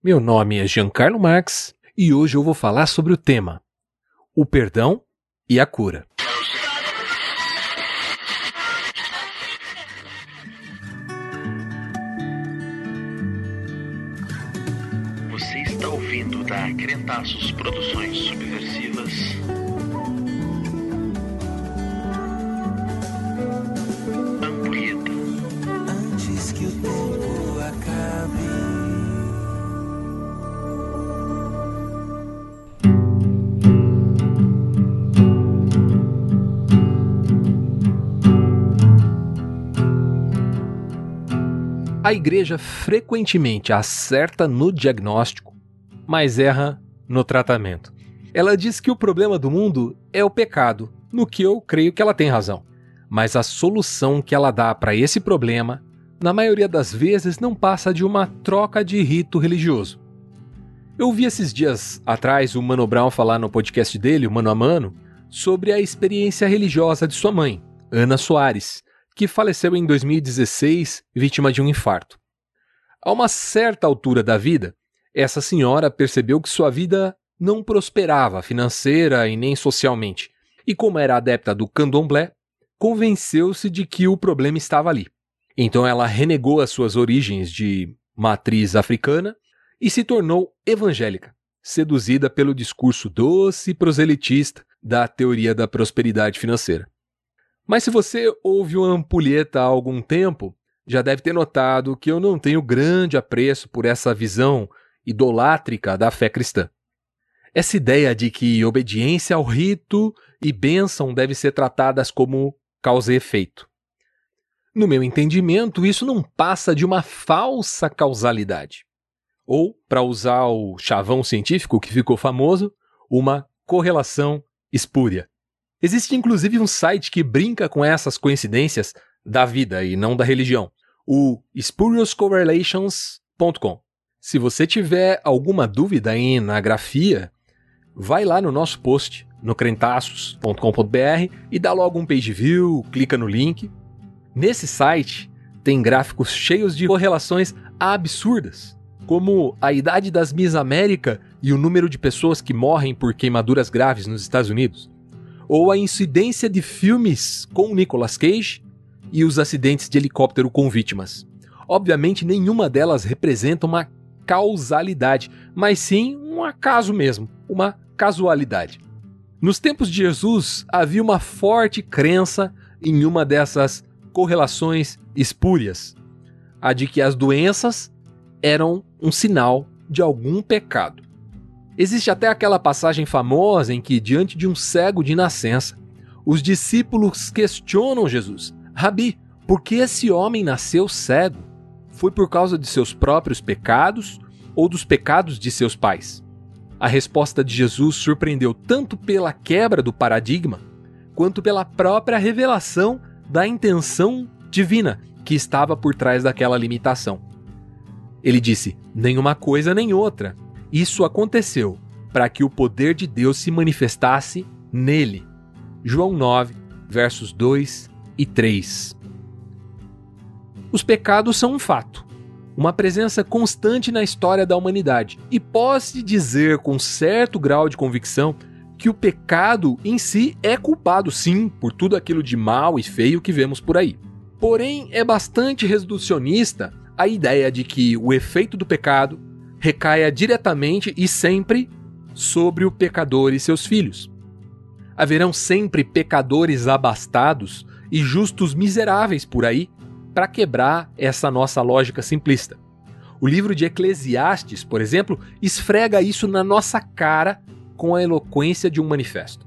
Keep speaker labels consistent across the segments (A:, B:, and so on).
A: Meu nome é Giancarlo Marx e hoje eu vou falar sobre o tema: o perdão e a cura.
B: Você está ouvindo da Crentaços Produções Subversivas.
A: A igreja frequentemente acerta no diagnóstico, mas erra no tratamento. Ela diz que o problema do mundo é o pecado, no que eu creio que ela tem razão. Mas a solução que ela dá para esse problema, na maioria das vezes, não passa de uma troca de rito religioso. Eu vi esses dias atrás o Mano Brown falar no podcast dele, o Mano a Mano, sobre a experiência religiosa de sua mãe, Ana Soares, que faleceu em 2016 vítima de um infarto. A uma certa altura da vida, essa senhora percebeu que sua vida não prosperava financeira e nem socialmente, e como era adepta do candomblé, convenceu-se de que o problema estava ali. Então ela renegou as suas origens de matriz africana e se tornou evangélica, seduzida pelo discurso doce e proselitista da teoria da prosperidade financeira. Mas se você ouve o Ampulheta há algum tempo, já deve ter notado que eu não tenho grande apreço por essa visão idolátrica da fé cristã. Essa ideia de que obediência ao rito e bênção devem ser tratadas como causa e efeito. No meu entendimento, isso não passa de uma falsa causalidade. Ou, para usar o chavão científico que ficou famoso, uma correlação espúria. Existe inclusive um site que brinca com essas coincidências da vida e não da religião, o spuriouscorrelations.com. Se você tiver alguma dúvida na grafia, vai lá no nosso post no crentaços.com.br e dá logo um page view, clica no link. Nesse site tem gráficos cheios de correlações absurdas, como a idade das Miss América e o número de pessoas que morrem por queimaduras graves nos Estados Unidos ou a incidência de filmes com Nicolas Cage e os acidentes de helicóptero com vítimas. Obviamente, nenhuma delas representa uma causalidade, mas sim um acaso mesmo, uma casualidade. Nos tempos de Jesus, havia uma forte crença em uma dessas correlações espúrias, a de que as doenças eram um sinal de algum pecado. Existe até aquela passagem famosa em que, diante de um cego de nascença, os discípulos questionam Jesus: Rabi, por que esse homem nasceu cego? Foi por causa de seus próprios pecados ou dos pecados de seus pais? A resposta de Jesus surpreendeu tanto pela quebra do paradigma, quanto pela própria revelação da intenção divina que estava por trás daquela limitação. Ele disse: nenhuma coisa nem outra isso aconteceu para que o poder de Deus se manifestasse nele. João 9, versos 2 e 3. Os pecados são um fato, uma presença constante na história da humanidade, e posso dizer com certo grau de convicção que o pecado em si é culpado sim por tudo aquilo de mal e feio que vemos por aí. Porém, é bastante reducionista a ideia de que o efeito do pecado recaia diretamente e sempre sobre o pecador e seus filhos. Haverão sempre pecadores abastados e justos miseráveis por aí para quebrar essa nossa lógica simplista. O livro de Eclesiastes, por exemplo, esfrega isso na nossa cara com a eloquência de um manifesto.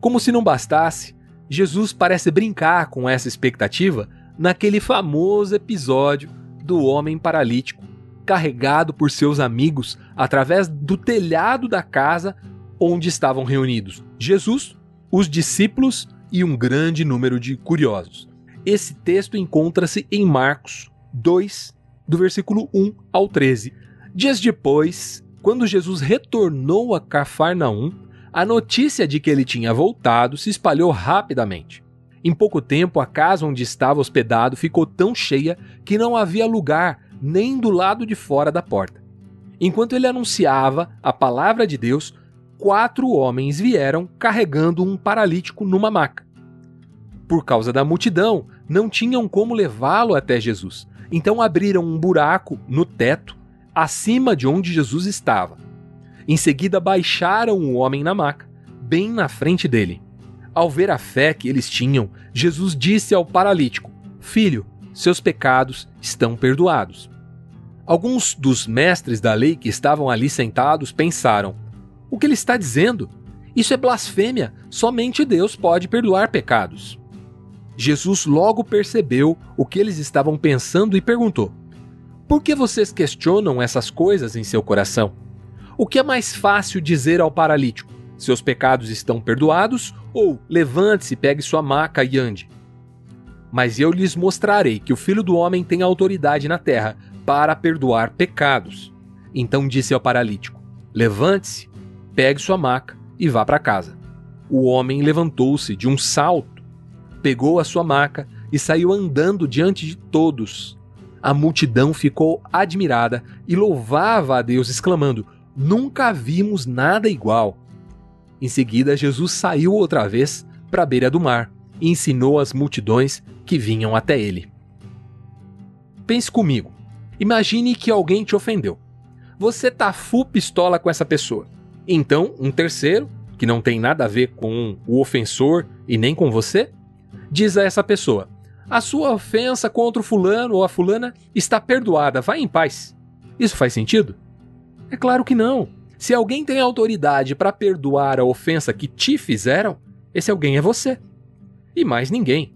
A: Como se não bastasse, Jesus parece brincar com essa expectativa naquele famoso episódio do homem paralítico carregado por seus amigos através do telhado da casa onde estavam reunidos Jesus, os discípulos e um grande número de curiosos. Esse texto encontra-se em Marcos 2, do versículo 1 ao 13. Dias depois, quando Jesus retornou a Cafarnaum, a notícia de que ele tinha voltado se espalhou rapidamente. Em pouco tempo, a casa onde estava hospedado ficou tão cheia que não havia lugar nem do lado de fora da porta. Enquanto ele anunciava a palavra de Deus, quatro homens vieram carregando um paralítico numa maca. Por causa da multidão, não tinham como levá-lo até Jesus. Então abriram um buraco no teto, acima de onde Jesus estava. Em seguida, baixaram o homem na maca, bem na frente dele. Ao ver a fé que eles tinham, Jesus disse ao paralítico: Filho, seus pecados estão perdoados. Alguns dos mestres da lei que estavam ali sentados pensaram: O que ele está dizendo? Isso é blasfêmia. Somente Deus pode perdoar pecados. Jesus logo percebeu o que eles estavam pensando e perguntou: Por que vocês questionam essas coisas em seu coração? O que é mais fácil dizer ao paralítico? Seus pecados estão perdoados? Ou levante-se, pegue sua maca e ande? Mas eu lhes mostrarei que o filho do homem tem autoridade na terra para perdoar pecados. Então disse ao paralítico: Levante-se, pegue sua maca e vá para casa. O homem levantou-se de um salto, pegou a sua maca e saiu andando diante de todos. A multidão ficou admirada e louvava a Deus, exclamando: Nunca vimos nada igual. Em seguida, Jesus saiu outra vez para a beira do mar e ensinou as multidões que vinham até ele. Pense comigo. Imagine que alguém te ofendeu. Você tá full pistola com essa pessoa. Então, um terceiro, que não tem nada a ver com o ofensor e nem com você, diz a essa pessoa: A sua ofensa contra o fulano ou a fulana está perdoada, vá em paz. Isso faz sentido? É claro que não. Se alguém tem autoridade para perdoar a ofensa que te fizeram, esse alguém é você. E mais ninguém.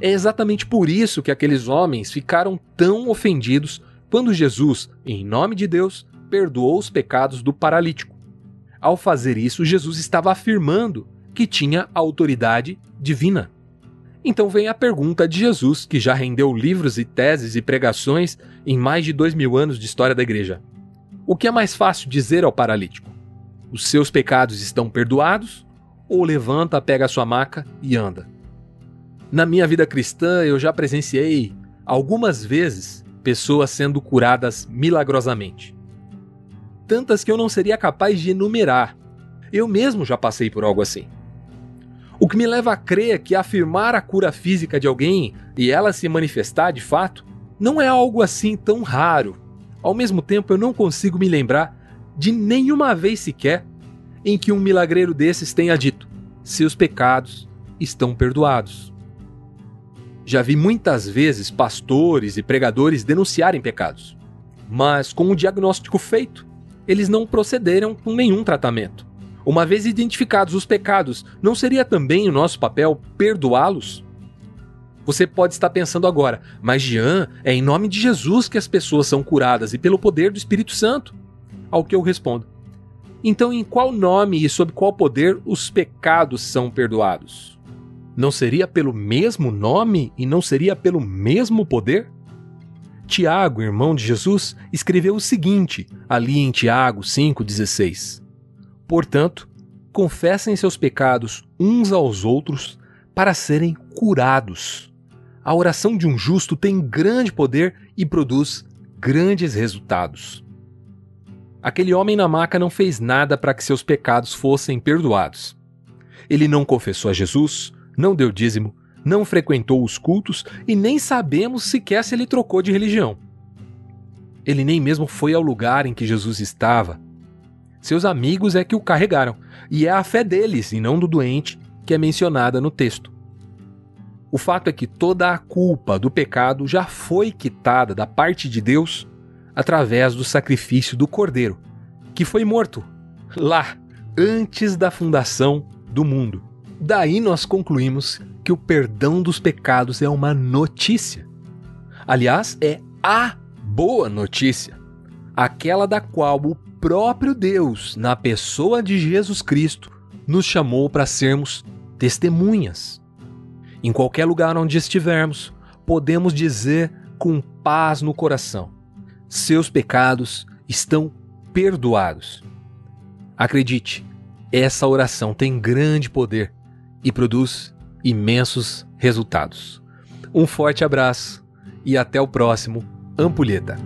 A: É exatamente por isso que aqueles homens ficaram tão ofendidos quando Jesus, em nome de Deus, perdoou os pecados do paralítico. Ao fazer isso, Jesus estava afirmando que tinha autoridade divina. Então vem a pergunta de Jesus, que já rendeu livros e teses e pregações em mais de dois mil anos de história da igreja. O que é mais fácil dizer ao paralítico? Os seus pecados estão perdoados? Ou levanta, pega a sua maca e anda? Na minha vida cristã, eu já presenciei algumas vezes pessoas sendo curadas milagrosamente. Tantas que eu não seria capaz de enumerar. Eu mesmo já passei por algo assim. O que me leva a crer que afirmar a cura física de alguém e ela se manifestar de fato não é algo assim tão raro ao mesmo tempo, eu não consigo me lembrar de nenhuma vez sequer em que um milagreiro desses tenha dito: seus pecados estão perdoados. Já vi muitas vezes pastores e pregadores denunciarem pecados, mas com o diagnóstico feito, eles não procederam com nenhum tratamento. Uma vez identificados os pecados, não seria também o nosso papel perdoá-los? Você pode estar pensando agora, mas Jean, é em nome de Jesus que as pessoas são curadas e pelo poder do Espírito Santo. Ao que eu respondo: Então, em qual nome e sob qual poder os pecados são perdoados? Não seria pelo mesmo nome e não seria pelo mesmo poder? Tiago, irmão de Jesus, escreveu o seguinte, ali em Tiago 5,16: Portanto, confessem seus pecados uns aos outros para serem curados a oração de um justo tem grande poder e produz grandes resultados. Aquele homem na maca não fez nada para que seus pecados fossem perdoados. Ele não confessou a Jesus, não deu dízimo, não frequentou os cultos e nem sabemos sequer se ele trocou de religião. Ele nem mesmo foi ao lugar em que Jesus estava. Seus amigos é que o carregaram, e é a fé deles e não do doente que é mencionada no texto. O fato é que toda a culpa do pecado já foi quitada da parte de Deus através do sacrifício do Cordeiro, que foi morto lá, antes da fundação do mundo. Daí nós concluímos que o perdão dos pecados é uma notícia. Aliás, é a boa notícia, aquela da qual o próprio Deus, na pessoa de Jesus Cristo, nos chamou para sermos testemunhas. Em qualquer lugar onde estivermos, podemos dizer com paz no coração: seus pecados estão perdoados. Acredite, essa oração tem grande poder e produz imensos resultados. Um forte abraço e até o próximo Ampulheta.